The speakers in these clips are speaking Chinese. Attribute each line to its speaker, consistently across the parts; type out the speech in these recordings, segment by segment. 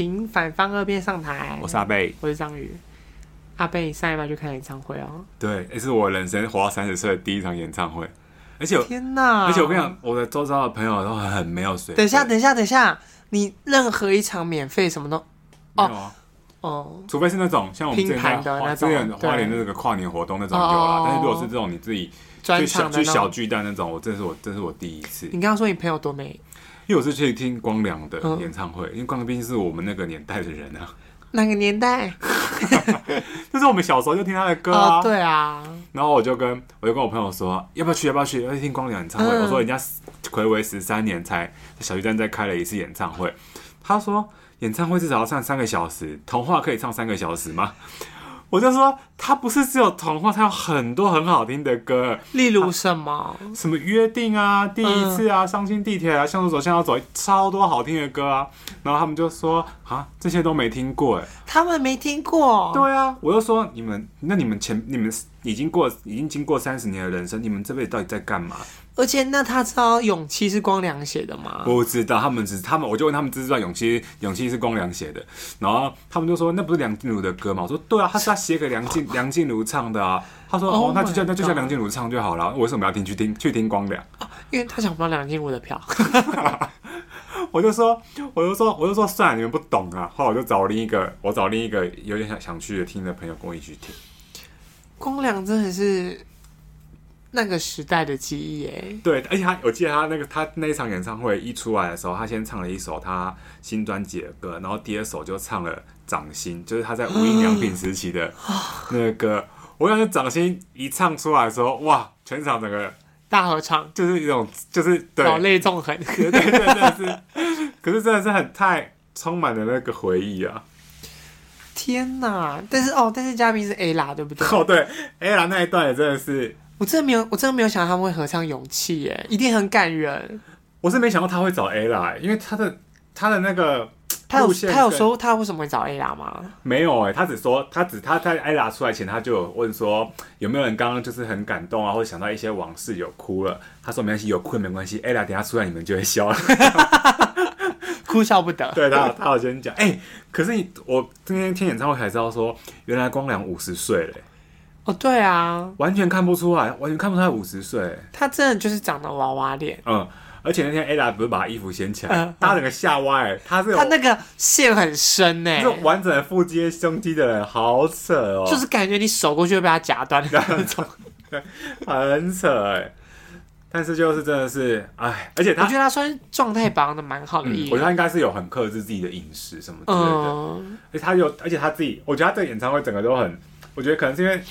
Speaker 1: 请反方二辩上台。
Speaker 2: 我是阿贝，
Speaker 1: 我是张宇。阿贝，你上一拜去看演唱会哦？
Speaker 2: 对，也是我人生活到三十岁的第一场演唱会。而且，
Speaker 1: 天哪！
Speaker 2: 而且我跟你讲，我的周遭的朋友都很没有水。
Speaker 1: 等一下，等一下，等一下，你任何一场免费什么都
Speaker 2: 没有啊？
Speaker 1: 哦，
Speaker 2: 除非是那种像我们之前的那种花莲的那个跨年活动那种有啦。但是如果是这种你自己去小去小巨蛋那种，我这是我这是我第一次。
Speaker 1: 你刚刚说你朋友多美？
Speaker 2: 因为我是去听光良的演唱会，因为光良毕竟是我们那个年代的人啊。
Speaker 1: 哪个年代？
Speaker 2: 就是我们小时候就听他的歌啊。
Speaker 1: 对啊。
Speaker 2: 然后我就跟我就跟我朋友说，要不要去？要不要去？要去听光良演唱会。我说人家暌违十三年才在小巨蛋再开了一次演唱会。他说演唱会至少要唱三个小时，童话可以唱三个小时吗？我就说，他不是只有童话，他有很多很好听的歌，
Speaker 1: 例如什么
Speaker 2: 什么约定啊，第一次啊，伤心地铁啊，向左走向右走，超多好听的歌啊。然后他们就说啊，这些都没听过哎，
Speaker 1: 他们没听过。
Speaker 2: 对啊，我就说你们，那你们前你们已经过已经经过三十年的人生，你们这辈子到底在干嘛？
Speaker 1: 而且，那他知道《勇气》是光良写的吗？
Speaker 2: 不知道，他们只他们，我就问他们知不知道《勇气》《勇气》是光良写的，然后他们就说那不是梁静茹的歌吗？我说对啊，他是他写给梁静 梁静茹唱的啊。他说哦，那就叫那就叫梁静茹唱就好了，为什么要听去听去听光良？
Speaker 1: 因为他抢不到梁静茹的票。
Speaker 2: 我就说我就说我就说算了，你们不懂啊。后来我就找另一个，我找另一个有点想想去的听的朋友跟我一起听。
Speaker 1: 光良真的是。那个时代的记忆哎，
Speaker 2: 对，而且他，我记得他那个他那一场演唱会一出来的时候，他先唱了一首他新专辑的歌，然后第二首就唱了《掌心》，就是他在无印良品时期的 那个歌。我感觉《掌心》一唱出来的时候，哇，全场整个
Speaker 1: 大合唱，
Speaker 2: 就是一种就是对
Speaker 1: 老泪纵横，
Speaker 2: 对对对，真的是，可是真的是很太充满了那个回忆啊！
Speaker 1: 天哪！但是哦，但是嘉宾是 Ella，对不对？
Speaker 2: 哦，对，Ella 那一段也真的是。
Speaker 1: 我真的没有，我真的没有想到他们会合唱《勇气》耶，一定很感人。
Speaker 2: 我是没想到他会找 Ella，因为他的他的那个
Speaker 1: 他有他有说他为什么会找 Ella 吗？
Speaker 2: 没有哎，他只说他只他在 Ella 出来前，他就有问说有没有人刚刚就是很感动啊，或者想到一些往事有哭了。他说没关系，有哭没关系，Ella 等下出来你们就会笑了，
Speaker 1: 哭笑不得。
Speaker 2: 对他，他有先讲哎，可是你我今天听演唱会才知道说，原来光良五十岁了。
Speaker 1: 哦，对啊，
Speaker 2: 完全看不出来，完全看不出来五十岁。
Speaker 1: 他真的就是长得娃娃脸。
Speaker 2: 嗯，而且那天 Ella 不是把他衣服掀起来，嗯、他整个吓歪。他是
Speaker 1: 他那个线很深呢，
Speaker 2: 就是完整的腹肌、胸肌的人，好扯哦。
Speaker 1: 就是感觉你手过去会被他夹断的那种，
Speaker 2: 很扯哎。但是就是真的是，哎，而且他，
Speaker 1: 我觉得他算状态保养的蛮好的、嗯。
Speaker 2: 我觉得他应该是有很克制自己的饮食什么之类的。嗯、而且他有，而且他自己，我觉得他这个演唱会整个都很，我觉得可能是因为。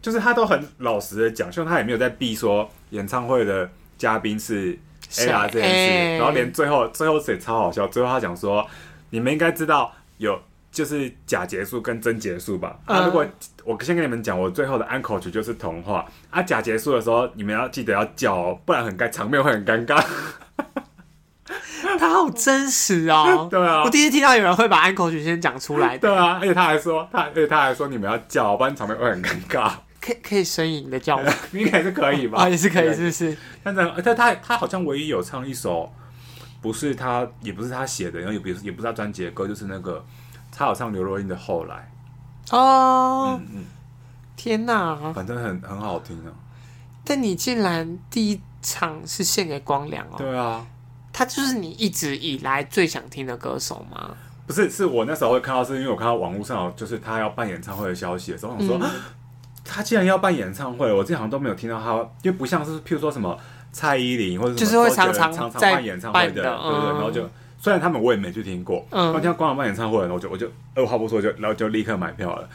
Speaker 2: 就是他都很老实的讲，就他也没有在避说演唱会的嘉宾是 Ella 这件事，欸、然后连最后最后也超好笑，最后他讲说，你们应该知道有就是假结束跟真结束吧？嗯、啊，如果我先跟你们讲，我最后的安口曲就是童话啊，假结束的时候你们要记得要叫哦，不然很尴场面会很尴尬。
Speaker 1: 他好真实哦，
Speaker 2: 对啊，
Speaker 1: 我第一次听到有人会把安口曲先讲出来，
Speaker 2: 对啊，而且他还说他，而且他还说你们要叫，不然场面会很尴尬。
Speaker 1: 可以可以呻吟的叫吗？
Speaker 2: 应该是可以吧？
Speaker 1: 啊，也是可以，是不是？
Speaker 2: 但是他他他好像唯一有唱一首，不是他，也不是他写的，然后也不是也不是他专辑的歌，就是那个他有唱刘若英的《后来》
Speaker 1: 哦。嗯嗯，天哪，
Speaker 2: 反正很很好听啊。
Speaker 1: 但你竟然第一场是献给光良哦？
Speaker 2: 对啊，
Speaker 1: 他就是你一直以来最想听的歌手吗？
Speaker 2: 不是，是我那时候会看到，是因为我看到网络上就是他要办演唱会的消息的时候，我说。嗯他既然要办演唱会，我这好像都没有听到他，因为不像是譬如说什么蔡依林或者
Speaker 1: 就是会常常
Speaker 2: 常常办演唱会的，的对不对？然后就虽然他们我也没去听过，嗯，那听到光良办演唱会，然后我就我就二话不说就然后就立刻买票了。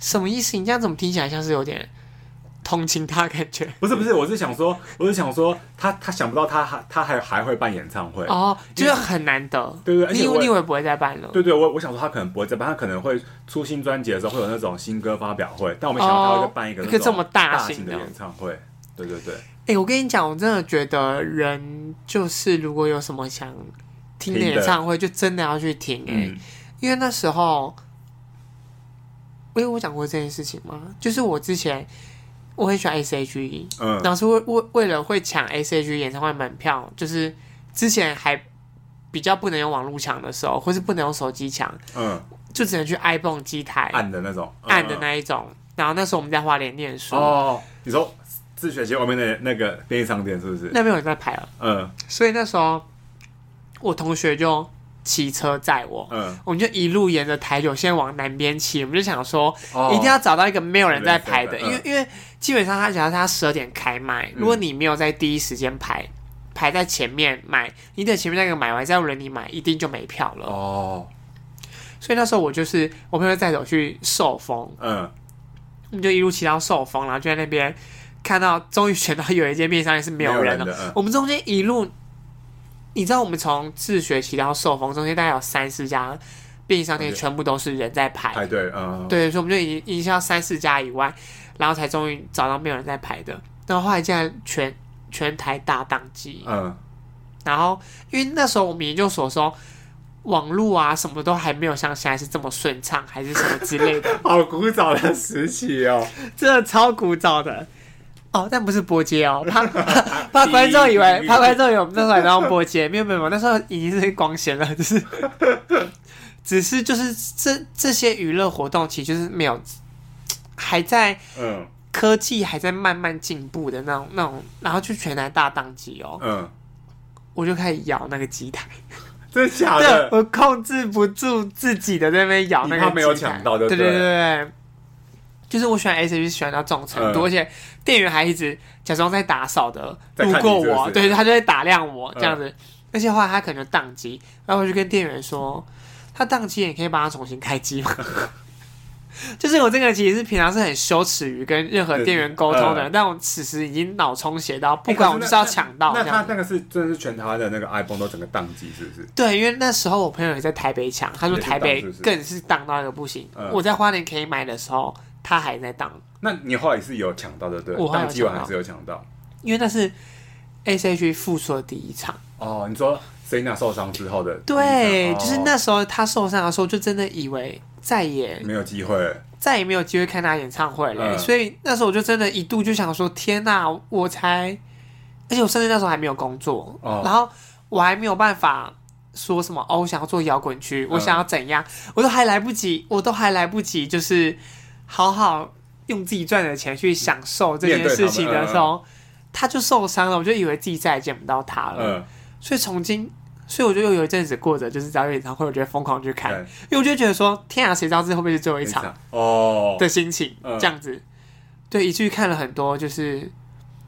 Speaker 1: 什么意思？你这样怎么听起来像是有点？同情他感觉
Speaker 2: 不是不是，我是想说，我是想说，他他想不到他还他还还会办演唱会
Speaker 1: 哦，就是很难得，
Speaker 2: 对对，
Speaker 1: 你以为你以为不会再办了？
Speaker 2: 对对，我我想说他可能不会再办，他可能会出新专辑的时候会有那种新歌发表会，但我没想到他会办一个一个这么大型的演唱会。对对对，
Speaker 1: 哎，我跟你讲，我真的觉得人就是如果有什么想听的演唱会，就真的要去听哎，因为那时候，因为我讲过这件事情吗？就是我之前。我很喜欢 S.H.E，嗯，当时为为为了会抢 S.H.E 演唱会门票，就是之前还比较不能用网络抢的时候，或是不能用手机抢，嗯，就只能去 iPhone 机台
Speaker 2: 按的那种，
Speaker 1: 按的那一种。然后那时候我们在花莲念书。
Speaker 2: 哦，你说自学期外面的那个便利商店是不是？
Speaker 1: 那边有人在排了，嗯，所以那时候我同学就骑车载我，嗯，我们就一路沿着台九线往南边骑，我们就想说一定要找到一个没有人在排的，因为因为基本上他假如他十二点开卖，如果你没有在第一时间排排在前面买，你等前面那个买完再有人你买，一定就没票了哦。所以那时候我就是我朋友带我去寿丰，嗯。我们就一路骑到寿丰，然后就在那边看到，终于选到有一间便利商店是没有人了。人嗯、我们中间一路，你知道，我们从自学骑到寿丰，中间大概有三四家便利商店，全部都是人在排
Speaker 2: 排队。嗯，
Speaker 1: 对，所以我们就已经已经到三四家以外，然后才终于找到没有人在排的。然后后来竟然全全台大宕机。嗯，然后因为那时候我们研究所说。网络啊，什么都还没有像现在是这么顺畅，还是什么之类的。
Speaker 2: 好古早的时期哦，
Speaker 1: 真的超古早的哦，但不是播接哦，怕 怕，怕观众以为怕观众以为我们那时候还在用拨接，没有没有，那时候已经是光纤了，就是 只是就是这这些娱乐活动，其实就是没有还在嗯。科技还在慢慢进步的那种那种，然后就全台大当机哦，嗯，我就开始摇那个机台。
Speaker 2: 真的假的？
Speaker 1: 我控制不住自己的在那边咬那个，
Speaker 2: 他没有抢到，对对
Speaker 1: 对对，就是我喜欢 S H，喜欢到这种程度，而且店员还一直假装在打扫的路过我，对，他就会打量我这样子，而且后来他可能就宕机，然后我就跟店员说，他宕机，你可以帮他重新开机吗？就是我这个其实是平常是很羞耻于跟任何店员沟通的人，呃、但我此时已经脑充血到，不管我就是要抢到。
Speaker 2: 那他那个是真的是全台湾的那个 iPhone 都整个宕机，是不是？
Speaker 1: 对，因为那时候我朋友也在台北抢，他说台北更是宕到一个不行。我在花莲可以买的时候，他还在宕。
Speaker 2: 那你后来也是有抢到的，对？我宕机完还是有抢到，
Speaker 1: 因为那是 S.H.E 复出的第一场。
Speaker 2: 哦，你说 Selina 受伤之后的？
Speaker 1: 对，就是那时候他受伤的时候，就真的以为。再也
Speaker 2: 没有机会，
Speaker 1: 再也没有机会看他演唱会了。嗯、所以那时候我就真的一度就想说：天哪！我才，而且我甚至那时候还没有工作，哦、然后我还没有办法说什么哦，我想要做摇滚区，我想要怎样，嗯、我都还来不及，我都还来不及，就是好好用自己赚的钱去享受这件事情的时候，他，他就受伤了。我就以为自己再也见不到他了。嗯、所以从今。所以我就又有一阵子过着，就是只要有演唱会，我觉得疯狂去看，因为我就觉得说，天啊，谁知道这会不会是最后一场哦。的心情，哦、这样子，嗯、对，以至于看了很多，就是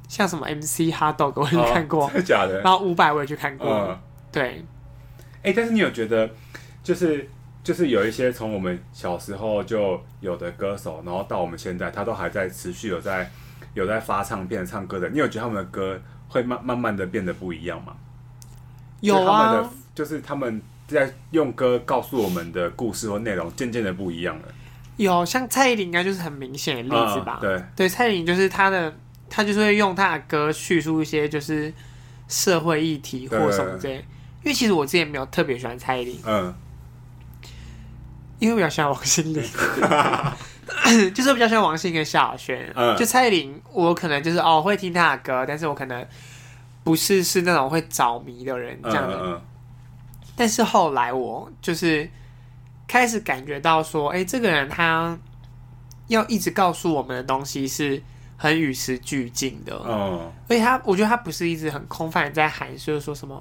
Speaker 1: 像什么 MC HotDog 我也看过，
Speaker 2: 哦、真的假的？
Speaker 1: 然后伍佰我也去看过，嗯、对，
Speaker 2: 哎、欸，但是你有觉得，就是就是有一些从我们小时候就有的歌手，然后到我们现在，他都还在持续有在有在发唱片、唱歌的，你有觉得他们的歌会慢慢慢的变得不一样吗？
Speaker 1: 有啊，
Speaker 2: 就是他们在用歌告诉我们的故事或内容渐渐的不一样了。
Speaker 1: 有，像蔡依林应该就是很明显的例子吧？
Speaker 2: 嗯、对
Speaker 1: 对，蔡依林就是她的，她就是会用她的歌叙述一些就是社会议题或什么之类。因为其实我之前没有特别喜欢蔡依林，嗯，因为比较喜欢王心凌，就是比较喜欢王心凌跟萧亚轩。嗯，就蔡依林，我可能就是哦会听她的歌，但是我可能。不是是那种会着迷的人这样。的，嗯嗯、但是后来我就是开始感觉到说，哎、欸，这个人他要一直告诉我们的东西是很与时俱进的，嗯，而且他我觉得他不是一直很空泛在喊，就是说什么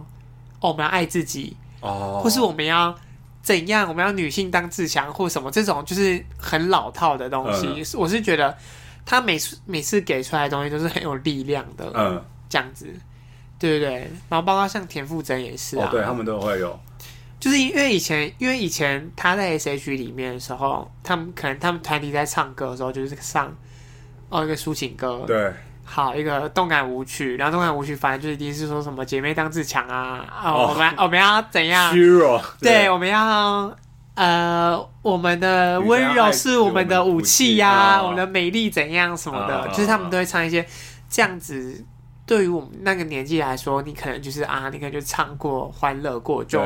Speaker 1: 哦，我们要爱自己哦，或是我们要怎样，我们要女性当自强或什么这种就是很老套的东西。嗯、我是觉得他每次每次给出来的东西都是很有力量的，嗯，这样子。对对对，然后包括像田馥甄也是啊，
Speaker 2: 哦、对他们都会有，
Speaker 1: 就是因为以前，因为以前他在 S.H. 里面的时候，他们可能他们团体在唱歌的时候，就是上哦一个抒情歌，
Speaker 2: 对，
Speaker 1: 好一个动感舞曲，然后动感舞曲反正就是一定是说什么姐妹当自强啊，哦，我们、哦、我们要怎样，虚弱，对，我们要呃我们的温柔是我们的武器呀、啊，我们的美丽怎样什么的，哦、就是他们都会唱一些这样子。对于我们那个年纪来说，你可能就是啊，你可能就唱过、欢乐过，就，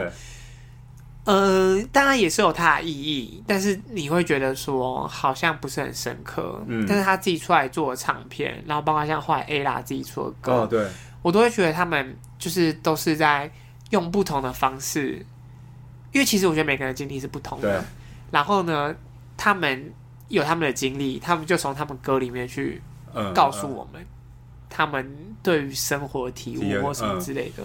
Speaker 1: 嗯呃，当然也是有它的意义，但是你会觉得说好像不是很深刻。嗯，但是他自己出来做的唱片，然后包括像后来 Ella 自己出的歌，
Speaker 2: 哦，对，
Speaker 1: 我都会觉得他们就是都是在用不同的方式，因为其实我觉得每个人的经历是不同的。
Speaker 2: 对。
Speaker 1: 然后呢，他们有他们的经历，他们就从他们歌里面去告诉我们，他们对于生活体悟或什么之类的。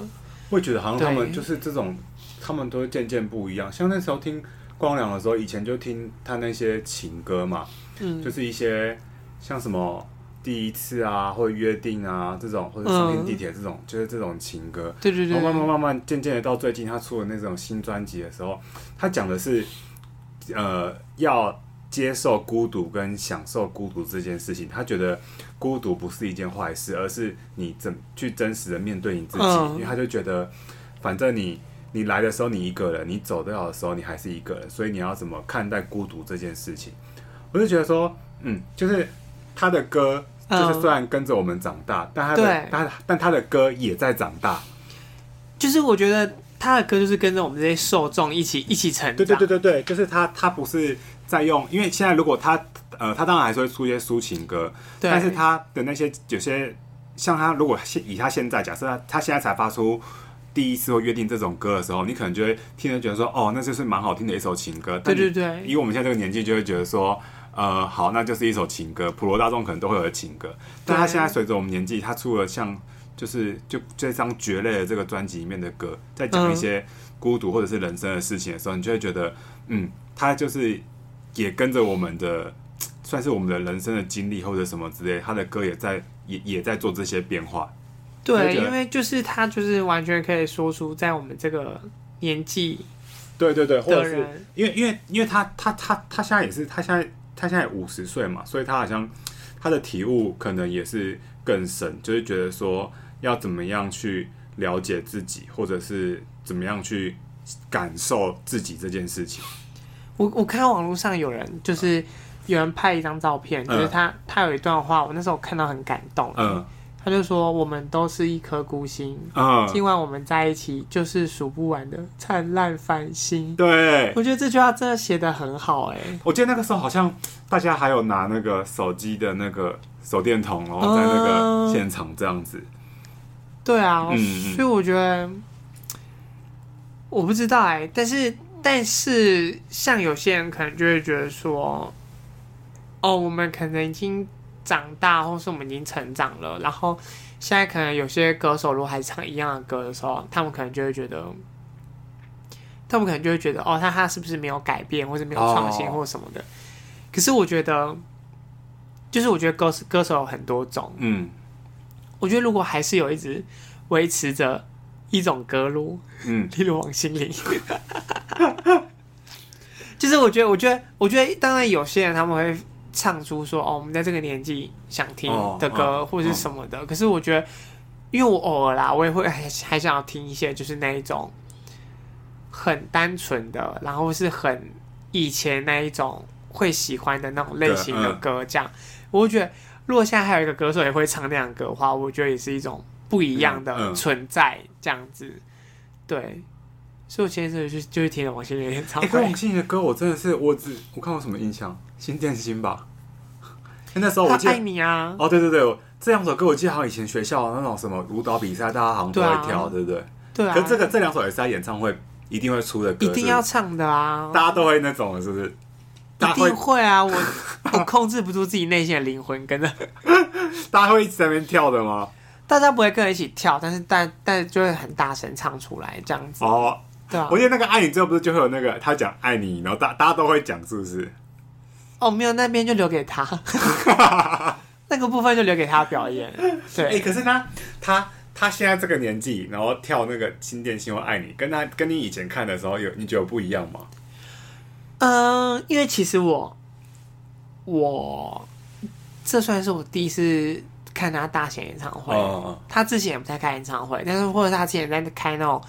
Speaker 2: 会觉得好像他们就是这种，他们都渐渐不一样。像那时候听光良的时候，以前就听他那些情歌嘛，嗯，就是一些像什么。第一次啊，或者约定啊，这种或者上天地铁这种，嗯、就是这种情歌。
Speaker 1: 对对对。
Speaker 2: 慢慢慢慢，渐渐的到最近，他出了那种新专辑的时候，他讲的是，呃，要接受孤独跟享受孤独这件事情。他觉得孤独不是一件坏事，而是你怎去真实的面对你自己。嗯、因为他就觉得，反正你你来的时候你一个人，你走掉的时候你还是一个人，所以你要怎么看待孤独这件事情？我就觉得说，嗯，就是。他的歌就是虽然跟着我们长大，嗯、但他的对但但他的歌也在长大。
Speaker 1: 就是我觉得他的歌就是跟着我们这些受众一起一起成长。
Speaker 2: 对对对对对，就是他他不是在用，因为现在如果他呃他当然还是会出一些抒情歌，对但是他的那些有些像他如果现以他现在假设他他现在才发出第一次或约定这种歌的时候，你可能就会听着觉得说哦，那就是蛮好听的一首情歌。对对对，以我们现在这个年纪就会觉得说。呃，好，那就是一首情歌，普罗大众可能都会有的情歌。但他现在随着我们年纪，他出了像就是就这张绝类的这个专辑里面的歌，在讲一些孤独或者是人生的事情的时候，你就会觉得，嗯，他就是也跟着我们的，算是我们的人生的经历或者什么之类，他的歌也在也也在做这些变化。
Speaker 1: 对，因为就是他就是完全可以说出在我们这个年纪，
Speaker 2: 对对对，或者是因为因为因为他他他他现在也是他现在。他现在五十岁嘛，所以他好像他的体悟可能也是更深，就是觉得说要怎么样去了解自己，或者是怎么样去感受自己这件事情。
Speaker 1: 我我看到网络上有人就是有人拍一张照片，就是他、嗯、他有一段话，我那时候看到很感动。嗯。他就说：“我们都是一颗孤星，嗯，今晚我们在一起就是数不完的灿烂繁星。”对，我觉得这句话真的写的很好哎。
Speaker 2: 我记得那个时候好像大家还有拿那个手机的那个手电筒，然后在那个现场这样子。嗯、
Speaker 1: 对啊，嗯、所以我觉得我不知道哎，但是但是像有些人可能就会觉得说，哦，我们可能已经。长大，或是我们已经成长了，然后现在可能有些歌手如果还是唱一样的歌的时候，他们可能就会觉得，他们可能就会觉得，哦，他他是不是没有改变，或者没有创新，或什么的？Oh. 可是我觉得，就是我觉得歌歌手有很多种，嗯，我觉得如果还是有一直维持着一种歌路，嗯，例如王心凌，就是我觉得，我觉得，我觉得，当然有些人他们会。唱出说哦，我们在这个年纪想听的歌，或者是什么的。哦、可是我觉得，因为我偶尔啦，我也会还还想要听一些，就是那一种很单纯的，然后是很以前那一种会喜欢的那种类型的歌。这样，嗯、我觉得如果现在还有一个歌手也会唱那样歌的话，我觉得也是一种不一样的存在。这样子，对。所以我前一阵就就是听了王心凌演唱会。
Speaker 2: 欸、王心凌的歌我真的是我只我看过什么印象？心电心吧。那时候我记得
Speaker 1: 爱你啊。
Speaker 2: 哦，对对对，这两首歌我记得好像以前学校那种什么舞蹈比赛，大家好像都会跳，对，啊、对不对？
Speaker 1: 对啊。
Speaker 2: 可是这个这两首也是在演唱会一定会出的歌，
Speaker 1: 一定要唱的啊！
Speaker 2: 大家都会那种，是不是？
Speaker 1: 一定会啊！我 我控制不住自己内心的灵魂，跟着。
Speaker 2: 大家会一直在那边跳的吗？
Speaker 1: 大家不会跟着一起跳，但是但但就会很大声唱出来这样子。
Speaker 2: 哦。对啊，我记得那个爱你之后不是就会有那个他讲爱你，然后大大家都会讲，是不是？
Speaker 1: 哦，没有，那边就留给他，那个部分就留给他表演。对，哎、
Speaker 2: 欸，可是他他他现在这个年纪，然后跳那个新电心或爱你，跟他跟你以前看的时候有你觉得不一样吗？
Speaker 1: 嗯、呃，因为其实我我这算是我第一次看他大型演唱会，哦、他之前也不在开演唱会，但是或者他之前在开那种。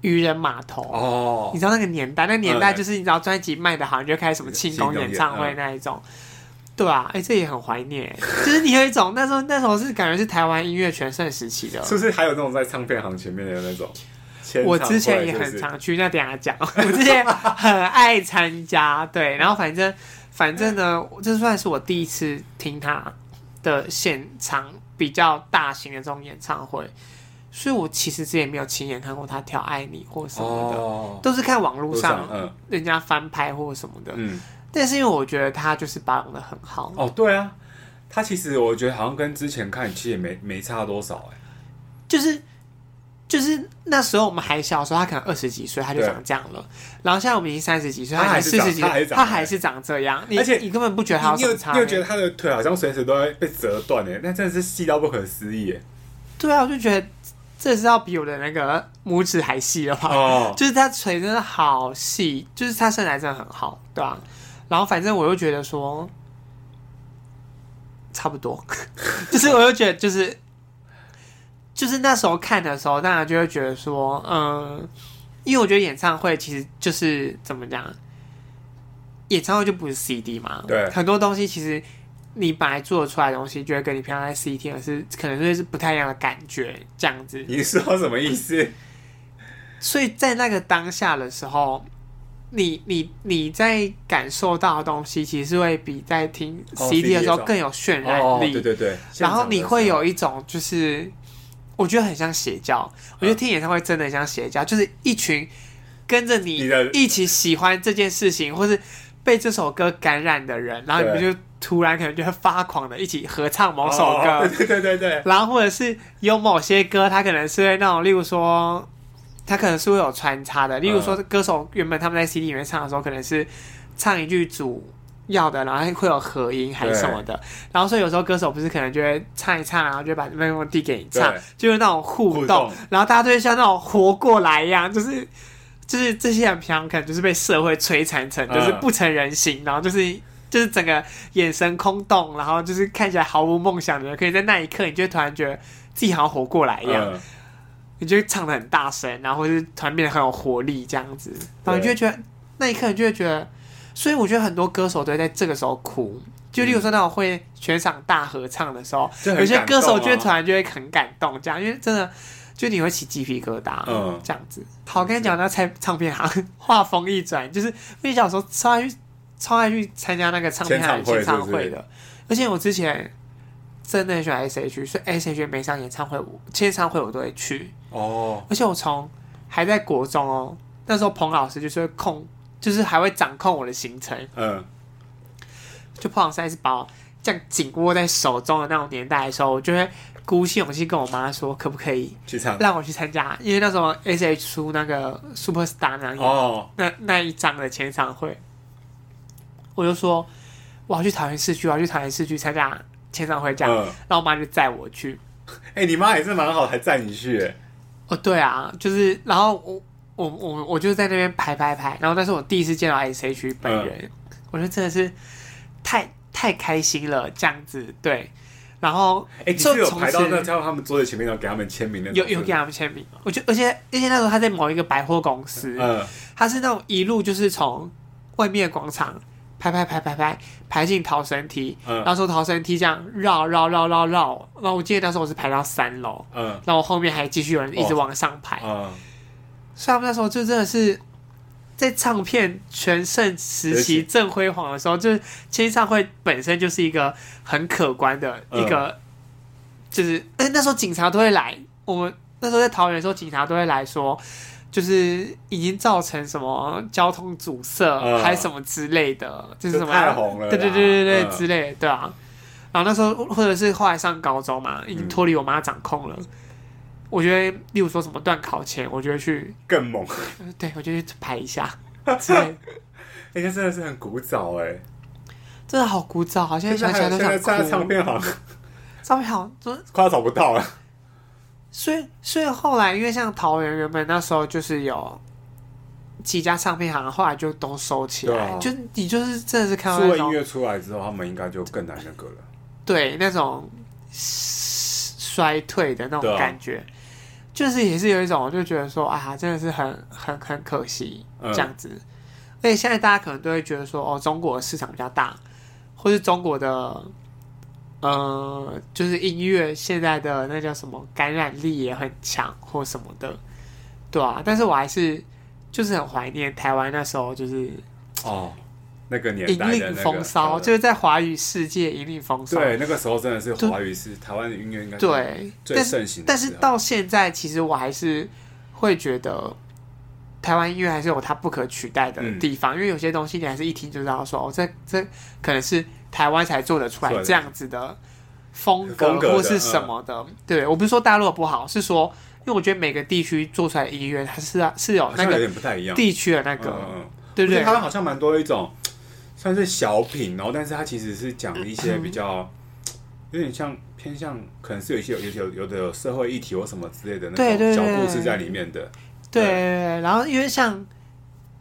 Speaker 1: 渔人码头。哦，你知道那个年代，那个、年代就是你知道专辑卖的好，你就开什么庆功演唱会那一种，对。啊，哎、欸，这也很怀念，就是你有一种那时候那时候是感觉是台湾音乐全盛时期的，
Speaker 2: 是不是还有那种在唱片行前面的那种？
Speaker 1: 我之前也很常去，那等下讲，我之前很爱参加，对，然后反正反正呢，这算是我第一次听他的现场比较大型的这种演唱会。所以我其实之前没有亲眼看过他跳《爱你》或什么的，哦、都是看网络上人家翻拍或什么的。嗯，但是因为我觉得他就是保养的很好。
Speaker 2: 哦，对啊，他其实我觉得好像跟之前看其实也没没差多少哎，
Speaker 1: 就是。就是那时候我们还小的时候，他可能二十几岁他就长这样了。然后现在我们已经三十几岁，他还四十几，他还是长这样。而且你根本不觉得他有什么差。
Speaker 2: 你又觉得他的腿好像随时都会被折断哎，那真的是细到不可思议哎。
Speaker 1: 对啊，我就觉得这是要比我的那个拇指还细了吧？哦，就是他腿真的好细，就是他身材真的很好，对吧？然后反正我又觉得说差不多，就是我又觉得就是。就是那时候看的时候，当然就会觉得说，嗯，因为我觉得演唱会其实就是怎么讲，演唱会就不是 CD 嘛，
Speaker 2: 对，
Speaker 1: 很多东西其实你本来做出来的东西，就会跟你平常在 CD 听的是可能就是不太一样的感觉，这样子。
Speaker 2: 你说什么意思？
Speaker 1: 所以在那个当下的时候，你你你在感受到的东西，其实是会比在听 CD 的时候更有渲染力，哦、对对对，然后你会有一种就是。我觉得很像邪教，我觉得听演唱会真的很像邪教，就是一群跟着你一起喜欢这件事情，或是被这首歌感染的人，然后你们就突然可能就会发狂的一起合唱某首歌，
Speaker 2: 对对对对，
Speaker 1: 然后或者是有某些歌，它可能是那种，例如说，他可能是会有穿插的，例如说歌手原本他们在 CD 里面唱的时候，可能是唱一句主。要的，然后会有合音还是什么的，然后所以有时候歌手不是可能就会唱一唱，然后就把麦克风递给你唱，就是那种互动，然后大家就会像那种活过来一样，就是就是这些人平常可能就是被社会摧残成就是不成人形，嗯、然后就是就是整个眼神空洞，然后就是看起来毫无梦想的人，可以在那一刻，你就会突然觉得自己好像活过来一样，嗯、你就会唱的很大声，然后或是突然变得很有活力这样子，然后你就会觉得那一刻你就会觉得。所以我觉得很多歌手都会在这个时候哭，就例如说那种会全场大合唱的时候，嗯、有些歌手就会突然就会很感动，这样，因为真的就你会起鸡皮疙瘩，嗯，这样子。好，我跟你讲，那唱唱片行话锋一转，就是我小时候超爱去超爱去参加那个唱片行演唱会的，是是而且我之前真的很喜欢 S.H.E，所以 S.H.E 每场演唱会我签唱会我都会去。哦，而且我从还在国中哦，那时候彭老师就是会控。就是还会掌控我的行程，嗯，就彭老师还是把我这样紧握在手中的那种年代的时候，我就会鼓起勇气跟我妈说，可不可以让我去参加？因为那时候 S.H 出那个 Super Star 那哦，那那一张的签唱会，我就说我要去桃园市区，我要去桃园市区参加签唱会，这样，嗯、然后我妈就载我去。
Speaker 2: 哎、欸，你妈也是蛮好，还载你去？
Speaker 1: 哦，对啊，就是，然后我。我我我就在那边排排排，然后那是我第一次见到 S.H.E 本人，嗯、我觉得真的是太太开心了，这样子对。然后
Speaker 2: 哎，欸、你是有排到那叫他们坐在前面，然后给他们签名的，
Speaker 1: 有有给他们签名。我觉得，而且而且那时候他在某一个百货公司，嗯，他是那种一路就是从外面广场排排排排排排进逃生梯，嗯，然后从逃生梯这样绕绕绕绕绕，然后我记得那时候我是排到三楼，嗯，然后后面还继续有人一直往上排，哦、嗯。所以他们那时候就真的是在唱片全盛时期正辉煌的时候，就是签唱会本身就是一个很可观的一个，就是哎那时候警察都会来，我们那时候在桃园的时候，警察都会来说，就是已经造成什么交通阻塞还是什么之类的，就是什么
Speaker 2: 太红了，
Speaker 1: 对对对对对之类的，对啊。然后那时候或者是后来上高中嘛，已经脱离我妈掌控了。我觉得，例如说什么段考前，我就会去
Speaker 2: 更猛。
Speaker 1: 对，我就去排一下。对，
Speaker 2: 那个真的是很古早哎，
Speaker 1: 真的好古早，好像想起来都想哭。
Speaker 2: 现在唱片行，
Speaker 1: 唱片行就
Speaker 2: 快要找不到了。
Speaker 1: 所以，所以后来，因为像桃园原本那时候就是有几家唱片行，后来就都收起来。啊、就你就是真的是看到那
Speaker 2: 种音乐出来之后，他们应该就更难那个了。
Speaker 1: 对，那种衰退的那种感觉。就是也是有一种，就觉得说啊，真的是很很很可惜这样子。嗯、而且现在大家可能都会觉得说，哦，中国的市场比较大，或是中国的，呃，就是音乐现在的那叫什么感染力也很强，或什么的，对啊。但是我还是就是很怀念台湾那时候，就是哦，
Speaker 2: 那个年代的、那个、
Speaker 1: 引领风骚，就是在华语世界引领风骚。
Speaker 2: 对，那个时候真的是华语是台湾的音乐应该对最盛行的。
Speaker 1: 但是到现在，其实我还是会觉得台湾音乐还是有它不可取代的地方，嗯、因为有些东西你还是一听就知道说，哦，这这可能是台湾才做得出来这样子的风格或是什么的。嗯、对，我不是说大陆不好，是说因为我觉得每个地区做出来的音乐它是啊是有那个地区的那个，对不对？
Speaker 2: 台湾好像蛮多一种。算是小品，然后但是它其实是讲一些比较 有点像偏向，可能是有一些有有有的有社会议题或什么之类的那种小故事在里面的。
Speaker 1: 对，对，对，对，然后因为像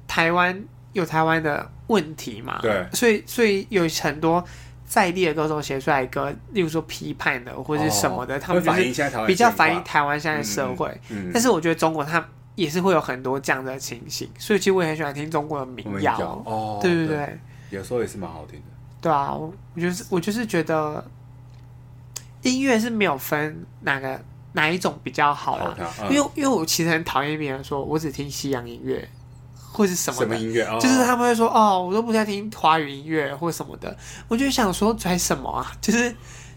Speaker 1: 台湾有台湾的问题嘛，
Speaker 2: 对，
Speaker 1: 所以所以有很多在地的歌手写出来歌，例如说批判的或者是什么的，哦、他们就是比较反映台湾现在的社会。嗯嗯、但是我觉得中国它也是会有很多这样的情形，所以其实我也很喜欢听中国的民谣，哦，对不对，对？
Speaker 2: 有时候也是蛮好听的。
Speaker 1: 对啊，我就是我就是觉得音乐是没有分哪个哪一种比较好啦，嗯、因为因为我其实很讨厌别人说我只听西洋音乐或是什么
Speaker 2: 什么音乐，哦、
Speaker 1: 就是他们会说哦，我都不太听华语音乐或什么的，我就想说拽什么啊，就是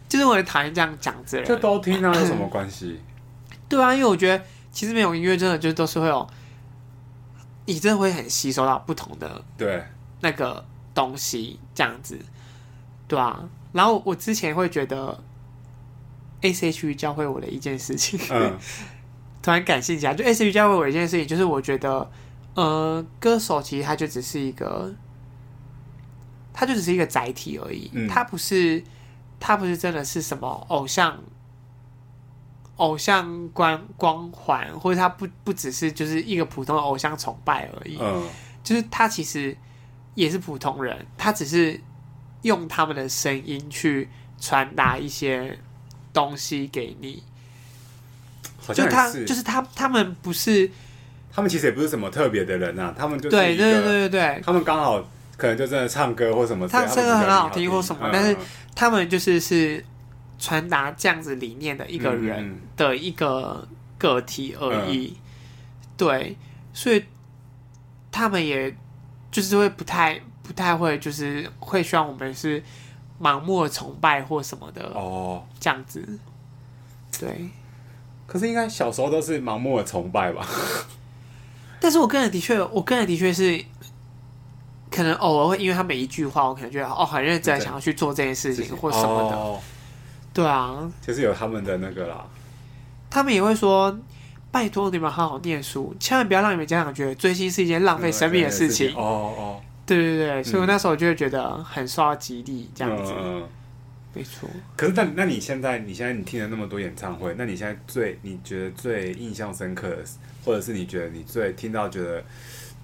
Speaker 1: 就是我很讨厌这样讲之类的。
Speaker 2: 就都听啊，有什么关系？
Speaker 1: 对啊，因为我觉得其实没有音乐真的就都是会有，你真的会很吸收到不同的
Speaker 2: 对
Speaker 1: 那个。东西这样子，对啊。然后我之前会觉得，S.H.E 教会我的一件事情，嗯、突然感兴趣啊。就 S.H.E 教会我一件事情，就是我觉得，呃，歌手其实他就只是一个，他就只是一个载体而已。嗯、他不是，他不是真的是什么偶像，偶像光光环，或者他不不只是就是一个普通的偶像崇拜而已。嗯、就是他其实。也是普通人，他只是用他们的声音去传达一些东西给你。
Speaker 2: 好像，
Speaker 1: 就他就是他，他们不是，
Speaker 2: 他们其实也不是什么特别的人啊，他们就是
Speaker 1: 对对对对对，
Speaker 2: 他们刚好可能就真的唱歌或什么，
Speaker 1: 他声音很好听或什么，但是他们就是是传达这样子理念的一个人的一个个体而已。对，所以他们也。就是会不太不太会，就是会希望我们是盲目的崇拜或什么的哦，这样子。对，
Speaker 2: 可是应该小时候都是盲目的崇拜吧？
Speaker 1: 但是我个人的确，我个人的确是，可能偶尔会因为他每一句话，我可能觉得哦，很认真想要去做这件事情或什么的。哦、对啊，
Speaker 2: 就是有他们的那个啦，
Speaker 1: 他们也会说。拜托你们好好念书，千万不要让你们家长觉得追星是一件浪费生命的事情。哦哦，对对对，所以我那时候就会觉得很受到激励，这样子。嗯，没错。
Speaker 2: 可是，那那你现在，你现在你听了那么多演唱会，那你现在最你觉得最印象深刻的，或者是你觉得你最听到觉得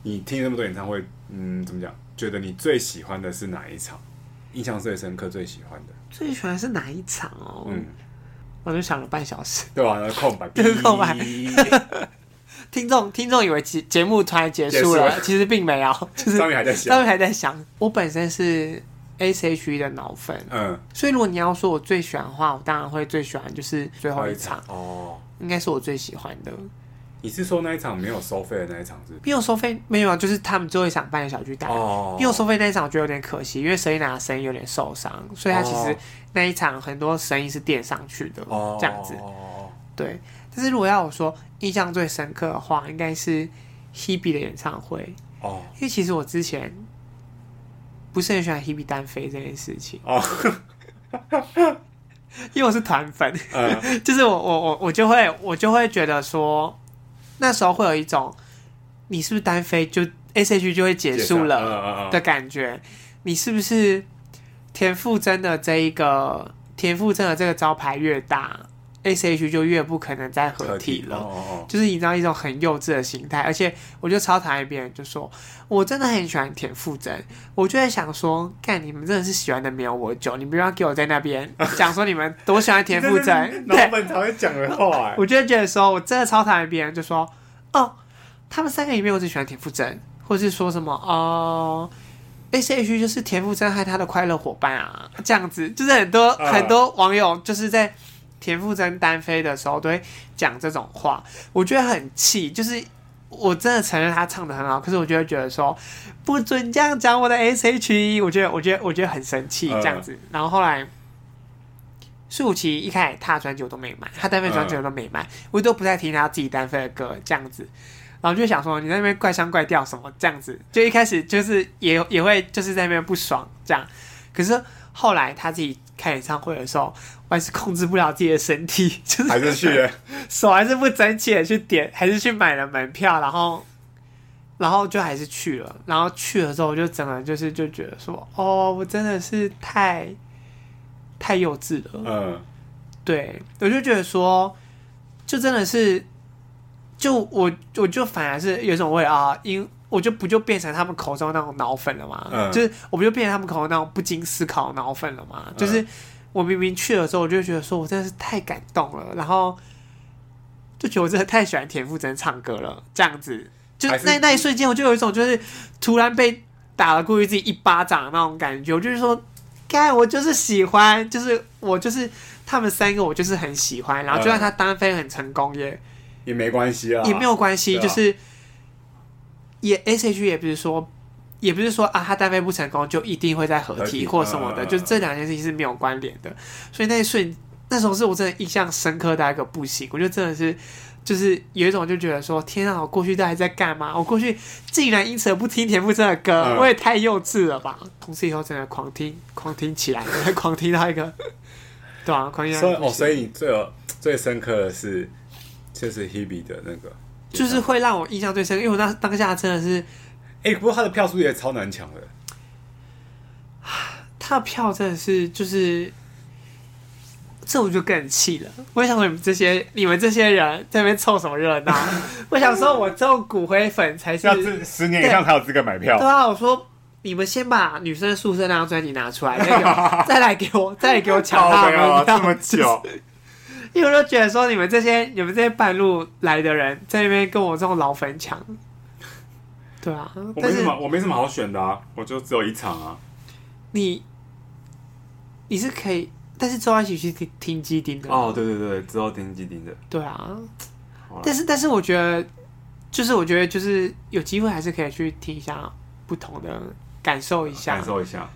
Speaker 2: 你听那么多演唱会，嗯，怎么讲？觉得你最喜欢的是哪一场？印象最深刻、最喜欢的？
Speaker 1: 最喜欢是哪一场哦？嗯。我就想了半小时，
Speaker 2: 对吧？空白，
Speaker 1: 就是空白。听众听众以为节节目突然结束了，其实并没有，就是
Speaker 2: 上面还在想，
Speaker 1: 上面还在想。我本身是 S.H.E 的脑粉，嗯，所以如果你要说我最喜欢的话，我当然会最喜欢就是最后一场哦，应该是我最喜欢的。
Speaker 2: 你是说那一场没有收费的那一场是？
Speaker 1: 没有收费，没有啊，就是他们最后一场办的小巨蛋。哦，没有收费那一场，我觉得有点可惜，因为 Selina 的声音有点受伤，所以他其实那一场很多声音是垫上去的，哦、这样子。对，但是如果要我说印象最深刻的话，应该是 Hebe 的演唱会。哦，因为其实我之前不是很喜欢 Hebe 单飞这件事情。哦，因为我是团粉，嗯、就是我我我我就会我就会觉得说。那时候会有一种，你是不是单飞就 S.H.E 就会结束了的感觉？你是不是田馥甄的这一个田馥甄的这个招牌越大，S.H.E 就越不可能再合体了？就是你知道一种很幼稚的心态，而且我就超讨厌别人就说，我真的很喜欢田馥甄，我就在想说，干你们真的是喜欢的没有我久，你不要给我在那边 讲说你们多喜欢田馥甄，
Speaker 2: 老本才会讲的话。
Speaker 1: 我就觉得说我真的超讨厌别人就说。哦，他们三个里面我只喜欢田馥甄，或是说什么哦，S.H.E 就是田馥甄和他的快乐伙伴啊，这样子就是很多、uh. 很多网友就是在田馥甄单飞的时候都会讲这种话，我觉得很气，就是我真的承认他唱的很好，可是我就会觉得说不准这样讲我的 S.H.E，我觉得我觉得我觉得很生气这样子。嗯、然后后来舒淇一开始他的专辑我都没买，他单飞专辑我都没买，嗯、我都不太听他自己单飞的歌这样子。然后就想说你在那边怪腔怪调什么这样子，就一开始就是也也会就是在那边不爽这样，可是后来他自己开演唱会的时候，我还是控制不了自己的身体，就是
Speaker 2: 还是去
Speaker 1: 手还是不争气的去点，还是去买了门票，然后然后就还是去了，然后去了之后我就整个就是就觉得说，哦，我真的是太太幼稚了，嗯，对，我就觉得说，就真的是。就我我就反而是有一种味啊，因我就不就变成他们口中那种脑粉了嘛，嗯、就是我不就变成他们口中那种不经思考脑粉了嘛，嗯、就是我明明去了之后，我就觉得说我真的是太感动了，然后就觉得我真的太喜欢田馥甄唱歌了，这样子，就那那一瞬间，我就有一种就是突然被打了过去自己一巴掌的那种感觉，我就是说，该我就是喜欢，就是我就是他们三个，我就是很喜欢，然后就算他单飞很成功也。
Speaker 2: 也没关系啊，
Speaker 1: 也没有关系，啊、就是也 S H 也不是说，也不是说啊，他单飞不成功就一定会再合体或什么的，就是这两件事情是没有关联的。所以那一瞬，那时候是我真的印象深刻的一个不行，我就真的是就是有一种就觉得说，天啊，我过去到底在干嘛？我过去竟然因此而不听田馥甄的歌，嗯、我也太幼稚了吧！从此以后真的狂听，狂听起来，狂听到一个，对啊，狂听。所以
Speaker 2: 哦，所以你最有最深刻的是。就是 Hebe 的那个，
Speaker 1: 就是会让我印象最深，因为我那当下真的是，
Speaker 2: 哎、欸，不过他的票数也超难抢的，
Speaker 1: 他的票真的是就是，这我就更气了。我想说你们这些你们这些人在那边凑什么热闹？我想说我这种骨灰粉才是，
Speaker 2: 要十年以上才有资格买票。
Speaker 1: 对啊，我说你们先把女生宿舍那张专辑拿出来，再 再来给我再来给我抢他们
Speaker 2: 这么久。
Speaker 1: 因为我就觉得说，你们这些你们这些半路来的人，在那边跟我这种老粉抢，对啊，
Speaker 2: 我没什么，我没什么好选的啊，我就只有一场啊。
Speaker 1: 你你是可以，但是之后一起去听听基丁的
Speaker 2: 哦，对对对，之后听基丁的，
Speaker 1: 对啊。但是但是我觉得，就是我觉得就是有机会还是可以去听一下不同的，感受一下，
Speaker 2: 感受一下，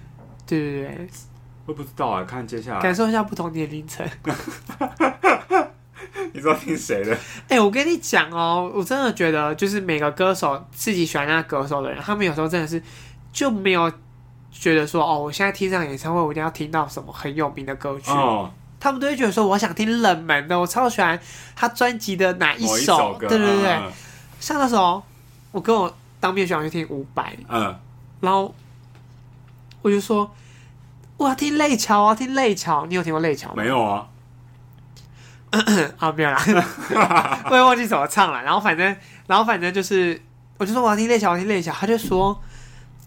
Speaker 1: 对对对。
Speaker 2: 我不知道啊，看接下来
Speaker 1: 感受一下不同年龄层。
Speaker 2: 你知道听谁的？
Speaker 1: 哎、欸，我跟你讲哦，我真的觉得，就是每个歌手自己喜欢那个歌手的人，他们有时候真的是就没有觉得说，哦，我现在听这场演唱会，我一定要听到什么很有名的歌曲。哦、他们都会觉得说，我想听冷门的，我超喜欢他专辑的哪一首？歌对对对，嗯、像那时候，我跟我当面喜欢去听伍佰，嗯，然后我就说。我要听泪桥啊，听泪桥，你有听过泪桥吗？
Speaker 2: 没有啊。
Speaker 1: 啊，没有啦，我也忘记怎么唱了。然后反正，然后反正就是，我就说我要听泪桥，我要听泪桥。他就说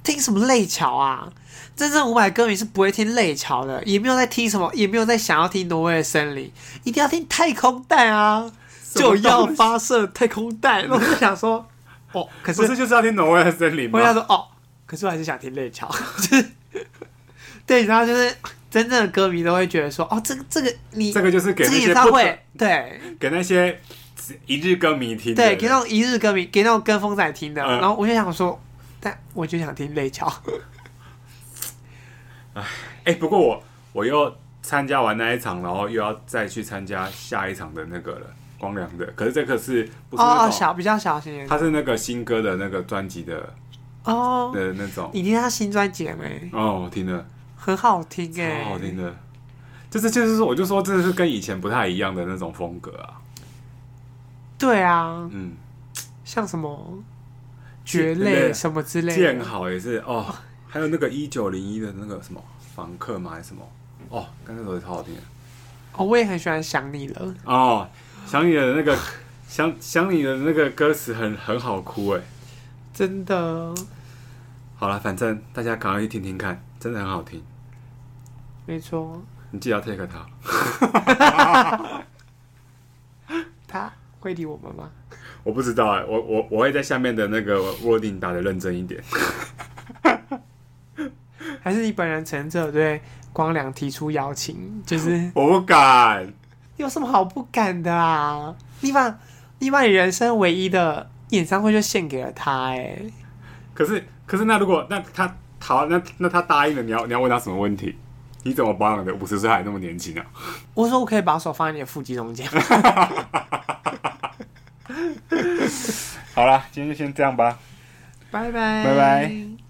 Speaker 1: 听什么泪桥啊？真正五百歌迷是不会听泪桥的，也没有在听什么，也没有在想要听挪威的森林，一定要听太空弹啊！就要发射太空弹。我就想说，哦，可是
Speaker 2: 不是就是要听挪威的森林吗？
Speaker 1: 我想说，哦，可是我还是想听泪桥。就 是对，然后就是真正的歌迷都会觉得说，哦，这个这个你
Speaker 2: 这个就是给那些
Speaker 1: 演唱会
Speaker 2: 对，给那些一日歌迷听，
Speaker 1: 对，给那种一日歌迷，给那种跟风仔听的。嗯、然后我就想说，但我就想听泪桥。
Speaker 2: 哎，哎，不过我我又参加完那一场，然后又要再去参加下一场的那个了，光良的。可是这个是不是
Speaker 1: 哦，小比较小型，
Speaker 2: 他是那个新歌的那个专辑的哦的那种。
Speaker 1: 你听他新专辑了没？
Speaker 2: 哦，我听了。
Speaker 1: 很好听哎，
Speaker 2: 超好听的，就是就是说，我就说这是跟以前不太一样的那种风格啊。
Speaker 1: 对啊，嗯，像什么蕨类什么之类的，
Speaker 2: 建好也是哦，还有那个一九零一的那个什么房客吗？还是什么？哦，刚才首也超好听的。
Speaker 1: 哦，我也很喜欢想你了。
Speaker 2: 哦，想你的那个 想想你的那个歌词很很好哭哎，
Speaker 1: 真的。
Speaker 2: 好了，反正大家赶快去听听看，真的很好听。
Speaker 1: 没错，
Speaker 2: 你记得要 take 他。
Speaker 1: 他会理我们吗？
Speaker 2: 我不知道哎、欸，我我我会在下面的那个 wording 打的认真一点。
Speaker 1: 还是你本人承着对光良提出邀请？就是
Speaker 2: 我不敢。
Speaker 1: 有什么好不敢的啊？你把你把你人生唯一的演唱会就献给了他哎。
Speaker 2: 可是可是那如果那他好那那他答应了，你要你要问他什么问题？你怎么保养的五十岁还那么年轻啊？
Speaker 1: 我说我可以把手放在你的腹肌中间。
Speaker 2: 好啦，今天就先这样吧，
Speaker 1: 拜拜，
Speaker 2: 拜拜。